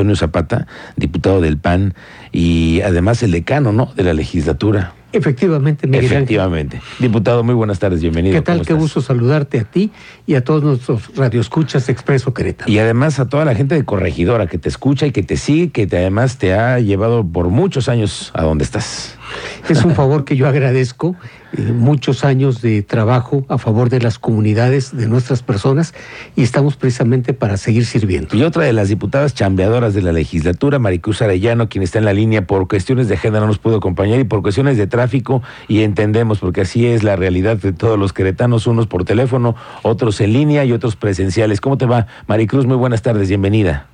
Antonio Zapata, diputado del PAN y además el decano, ¿no? De la legislatura. Efectivamente, Miguel Efectivamente. Diputado, muy buenas tardes, bienvenido. ¿Qué tal? Qué gusto saludarte a ti y a todos nuestros radioescuchas Expreso Querétaro. Y además a toda la gente de Corregidora que te escucha y que te sigue, que te, además te ha llevado por muchos años a donde estás. Es un favor que yo agradezco, eh, muchos años de trabajo a favor de las comunidades, de nuestras personas, y estamos precisamente para seguir sirviendo. Y otra de las diputadas chambeadoras de la legislatura, Maricruz Arellano, quien está en la línea por cuestiones de género, no nos pudo acompañar y por cuestiones de tráfico, y entendemos, porque así es la realidad de todos los queretanos, unos por teléfono, otros en línea y otros presenciales. ¿Cómo te va, Maricruz? Muy buenas tardes, bienvenida.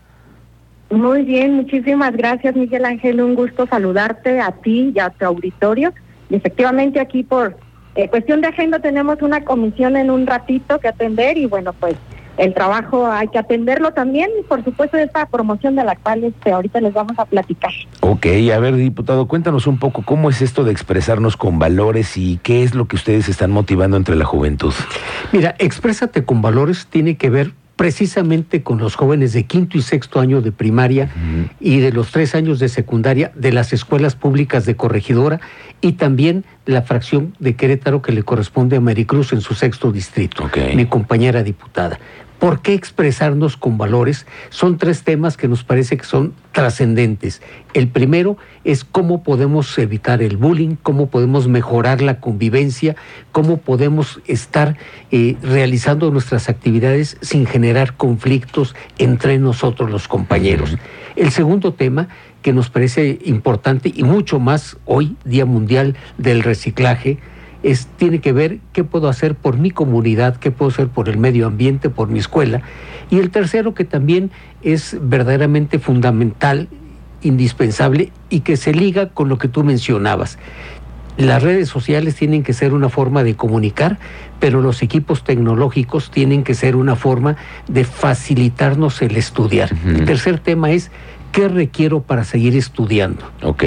Muy bien, muchísimas gracias Miguel Ángel, un gusto saludarte a ti y a tu auditorio. Y efectivamente aquí por eh, cuestión de agenda tenemos una comisión en un ratito que atender y bueno, pues el trabajo hay que atenderlo también y por supuesto esta promoción de la cual este, ahorita les vamos a platicar. Ok, a ver diputado, cuéntanos un poco cómo es esto de expresarnos con valores y qué es lo que ustedes están motivando entre la juventud. Mira, exprésate con valores tiene que ver precisamente con los jóvenes de quinto y sexto año de primaria y de los tres años de secundaria de las escuelas públicas de Corregidora y también la fracción de Querétaro que le corresponde a Maricruz en su sexto distrito, mi compañera diputada. ¿Por qué expresarnos con valores? Son tres temas que nos parece que son trascendentes. El primero es cómo podemos evitar el bullying, cómo podemos mejorar la convivencia, cómo podemos estar eh, realizando nuestras actividades sin generar conflictos entre nosotros los compañeros. El segundo tema que nos parece importante y mucho más hoy, Día Mundial del Reciclaje, tiene que ver qué puedo hacer por mi comunidad, qué puedo hacer por el medio ambiente, por mi escuela. Y el tercero que también es verdaderamente fundamental, indispensable y que se liga con lo que tú mencionabas. Las redes sociales tienen que ser una forma de comunicar, pero los equipos tecnológicos tienen que ser una forma de facilitarnos el estudiar. El tercer tema es ¿Qué requiero para seguir estudiando? Ok.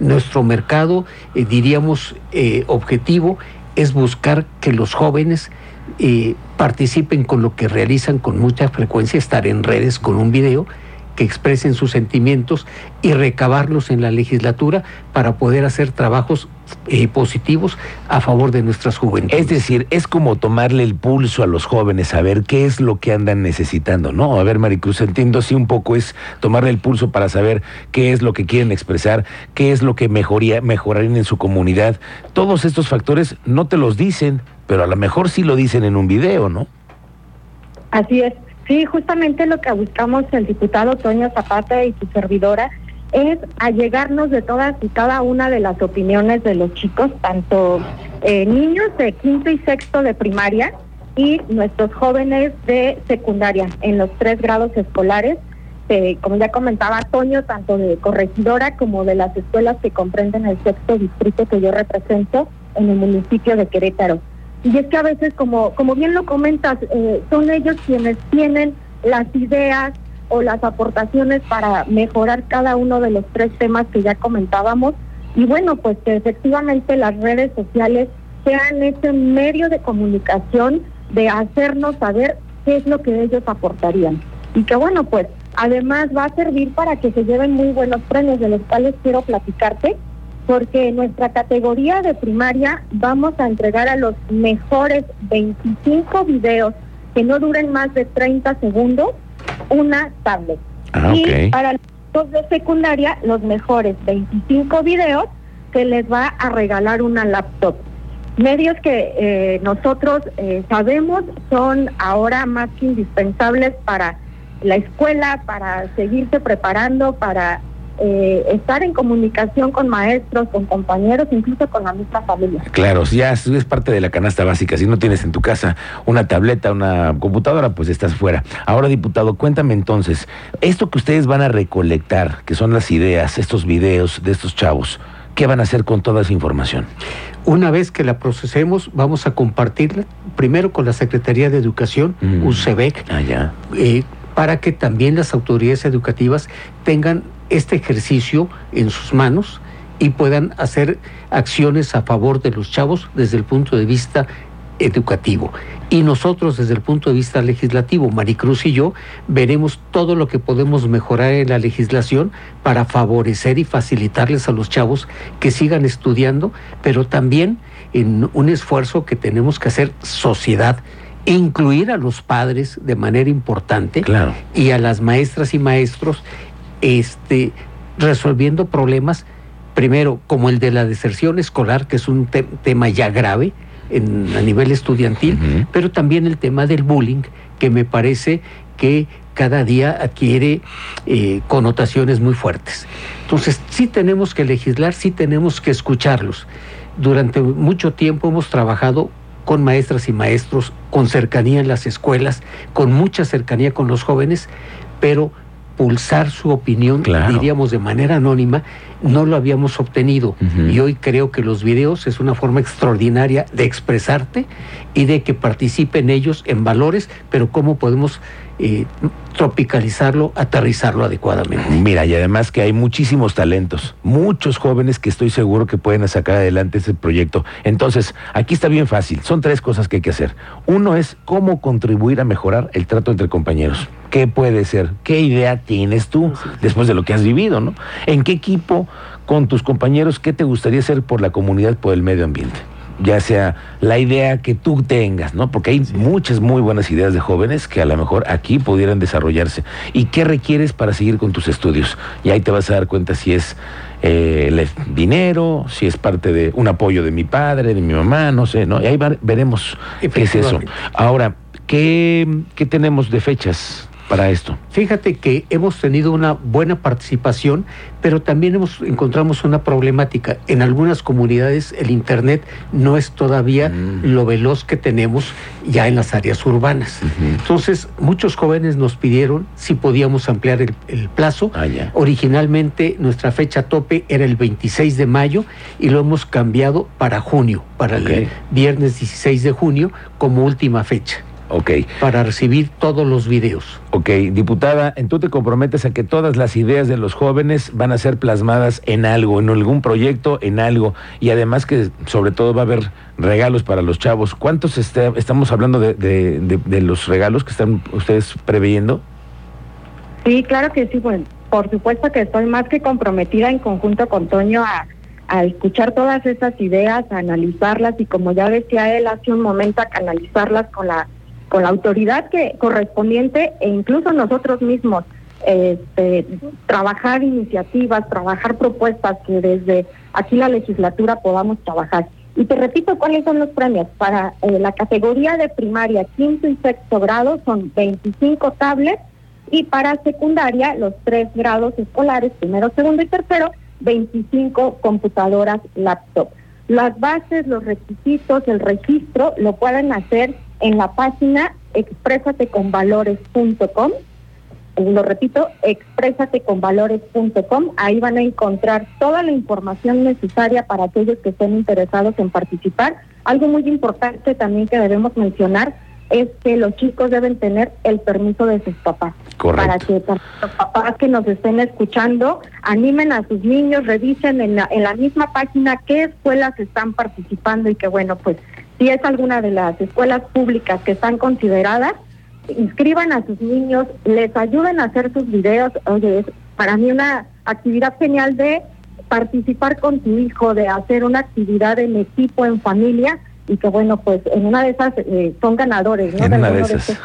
Nuestro mercado, eh, diríamos, eh, objetivo es buscar que los jóvenes eh, participen con lo que realizan con mucha frecuencia, estar en redes con un video que expresen sus sentimientos y recabarlos en la legislatura para poder hacer trabajos eh, positivos a favor de nuestras juventudes. Es decir, es como tomarle el pulso a los jóvenes, a ver qué es lo que andan necesitando, ¿no? A ver, Maricruz, entiendo así un poco, es tomarle el pulso para saber qué es lo que quieren expresar, qué es lo que mejoría, mejorarían en su comunidad. Todos estos factores no te los dicen, pero a lo mejor sí lo dicen en un video, ¿no? Así es. Sí, justamente lo que buscamos el diputado Toño Zapata y su servidora es allegarnos de todas y cada una de las opiniones de los chicos, tanto eh, niños de quinto y sexto de primaria y nuestros jóvenes de secundaria en los tres grados escolares. como ya comentaba Toño, tanto de corregidora como de las escuelas que comprenden el sexto distrito que yo represento en el municipio de Querétaro. Y es que a veces, como, como bien lo comentas, eh, son ellos quienes tienen las ideas o las aportaciones para mejorar cada uno de los tres temas que ya comentábamos. Y bueno, pues que efectivamente las redes sociales sean ese medio de comunicación de hacernos saber qué es lo que ellos aportarían. Y que bueno, pues además va a servir para que se lleven muy buenos premios, de los cuales quiero platicarte porque en nuestra categoría de primaria vamos a entregar a los mejores 25 videos que no duren más de 30 segundos una tablet. Ah, y para los de secundaria, los mejores 25 videos se les va a regalar una laptop. Medios que eh, nosotros eh, sabemos son ahora más que indispensables para la escuela, para seguirse preparando, para eh, estar en comunicación con maestros, con compañeros, incluso con la misma familia. Claro, ya es parte de la canasta básica. Si no tienes en tu casa una tableta, una computadora, pues estás fuera. Ahora, diputado, cuéntame entonces, esto que ustedes van a recolectar, que son las ideas, estos videos de estos chavos, ¿qué van a hacer con toda esa información? Una vez que la procesemos, vamos a compartirla primero con la Secretaría de Educación, mm. UCEBEC, ah, eh, para que también las autoridades educativas tengan este ejercicio en sus manos y puedan hacer acciones a favor de los chavos desde el punto de vista educativo. Y nosotros desde el punto de vista legislativo, Maricruz y yo, veremos todo lo que podemos mejorar en la legislación para favorecer y facilitarles a los chavos que sigan estudiando, pero también en un esfuerzo que tenemos que hacer sociedad incluir a los padres de manera importante claro. y a las maestras y maestros este, resolviendo problemas, primero como el de la deserción escolar, que es un tema ya grave, a nivel estudiantil, pero también el tema del bullying, que me parece que cada día adquiere eh, connotaciones muy fuertes. Entonces, sí tenemos que legislar, sí tenemos que escucharlos. Durante mucho tiempo hemos trabajado con maestras y maestros, con cercanía en las escuelas, con mucha cercanía con los jóvenes, pero pulsar su opinión, diríamos de manera anónima, no lo habíamos obtenido. Y hoy creo que los videos es una forma extraordinaria de expresarte y de que participen ellos en valores, pero cómo podemos eh, tropicalizarlo, aterrizarlo adecuadamente. Mira, y además que hay muchísimos talentos, muchos jóvenes que estoy seguro que pueden sacar adelante ese proyecto. Entonces, aquí está bien fácil, son tres cosas que hay que hacer. Uno es cómo contribuir a mejorar el trato entre compañeros. ¿Qué puede ser? ¿Qué idea tienes tú después de lo que has vivido, no? ¿En qué equipo con tus compañeros qué te gustaría hacer por la comunidad, por el medio ambiente? ya sea la idea que tú tengas, ¿no? Porque hay muchas muy buenas ideas de jóvenes que a lo mejor aquí pudieran desarrollarse. ¿Y qué requieres para seguir con tus estudios? Y ahí te vas a dar cuenta si es eh, el dinero, si es parte de un apoyo de mi padre, de mi mamá, no sé, ¿no? Y ahí veremos qué es eso. Ahora, ¿qué, qué tenemos de fechas? Para esto? Fíjate que hemos tenido una buena participación, pero también hemos encontramos una problemática. En algunas comunidades el internet no es todavía mm. lo veloz que tenemos ya en las áreas urbanas. Entonces, muchos jóvenes nos pidieron si podíamos ampliar el, plazo. Ah, Originalmente nuestra fecha tope era el 26 de mayo y lo hemos cambiado para junio, para el viernes 16 de junio como última fecha. Ok. Para recibir todos los videos. Ok, diputada, tú te comprometes a que todas las ideas de los jóvenes van a ser plasmadas en algo, en algún proyecto, en algo, y además que sobre todo va a haber regalos para los chavos. ¿Cuántos este, estamos hablando de, los regalos que están ustedes preveyendo? Sí, claro que sí, bueno, por supuesto que estoy más que comprometida en conjunto con Toño a, a escuchar todas esas ideas, a analizarlas y como ya decía él hace un momento, a canalizarlas con la con la autoridad que correspondiente e incluso nosotros mismos este, trabajar iniciativas, trabajar propuestas que desde aquí la legislatura podamos trabajar. Y te repito cuáles son los premios. Para eh, la categoría de primaria, quinto y sexto grado son 25 tablets y para secundaria, los tres grados escolares, primero, segundo y tercero, 25 computadoras laptop. Las bases, los requisitos, el registro lo pueden hacer en la página expresateconvalores.com. Lo repito, expresateconvalores.com. Ahí van a encontrar toda la información necesaria para aquellos que estén interesados en participar. Algo muy importante también que debemos mencionar es que los chicos deben tener el permiso de sus papás. Correcto. Para que los papás que nos estén escuchando animen a sus niños, revisen en la, en la misma página qué escuelas están participando y que bueno, pues si es alguna de las escuelas públicas que están consideradas, inscriban a sus niños, les ayuden a hacer sus videos. Oye, es para mí una actividad genial de participar con tu hijo, de hacer una actividad en equipo, en familia, y que bueno, pues en una de esas eh, son ganadores, ¿no? En una de esas.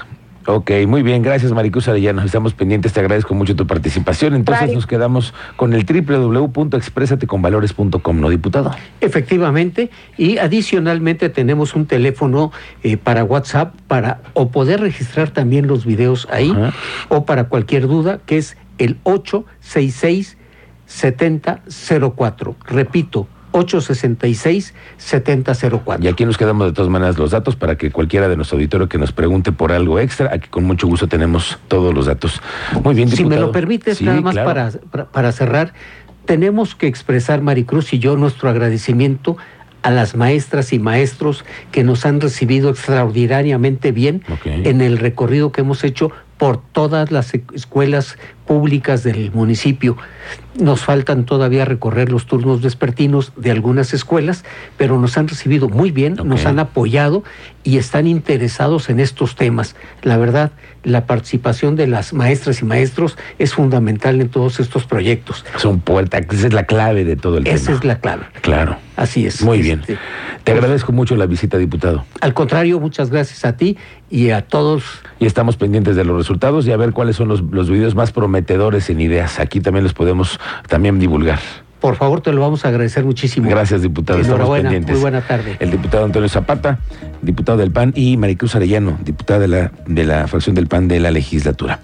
Ok, muy nos gracias ya nos Estamos pendientes, te agradezco mucho tu participación. Entonces nos quedamos con el www.expresateconvalores.com, ¿no, diputado? Efectivamente, y adicionalmente tenemos un teléfono eh, para WhatsApp para o poder registrar también los videos ahí o para cualquier duda, que es el 866 7004. Repito, 866-7004. Y aquí nos quedamos de todas maneras los datos para que cualquiera de nuestro auditorio que nos pregunte por algo extra, aquí con mucho gusto tenemos todos los datos. Muy bien, Si me lo permites, nada más para, para cerrar, tenemos que expresar, Maricruz y yo, nuestro agradecimiento a las maestras y maestros que nos han recibido extraordinariamente bien en el recorrido que hemos hecho por todas las escuelas públicas del municipio. Nos faltan todavía recorrer los turnos vespertinos de algunas escuelas, pero nos han recibido muy bien, nos han apoyado y están interesados en estos temas. La verdad, la participación de las maestras y maestros es fundamental en todos estos proyectos. Son puertas, esa es la clave de todo el tema. Esa es la clave. Claro. Así es. Muy bien. Este, Te agradezco mucho la visita, diputado. Al contrario, muchas gracias a ti y a todos. Y estamos pendientes de los resultados y a ver cuáles son los, los videos más prometedores en ideas. Aquí también los podemos también divulgar. Por favor, te lo vamos a agradecer muchísimo. Gracias, diputado. Estamos pendientes. Muy buena tarde. El diputado Antonio Zapata, diputado del PAN, y Maricruz Arellano, diputada de la, de la fracción del PAN de la legislatura.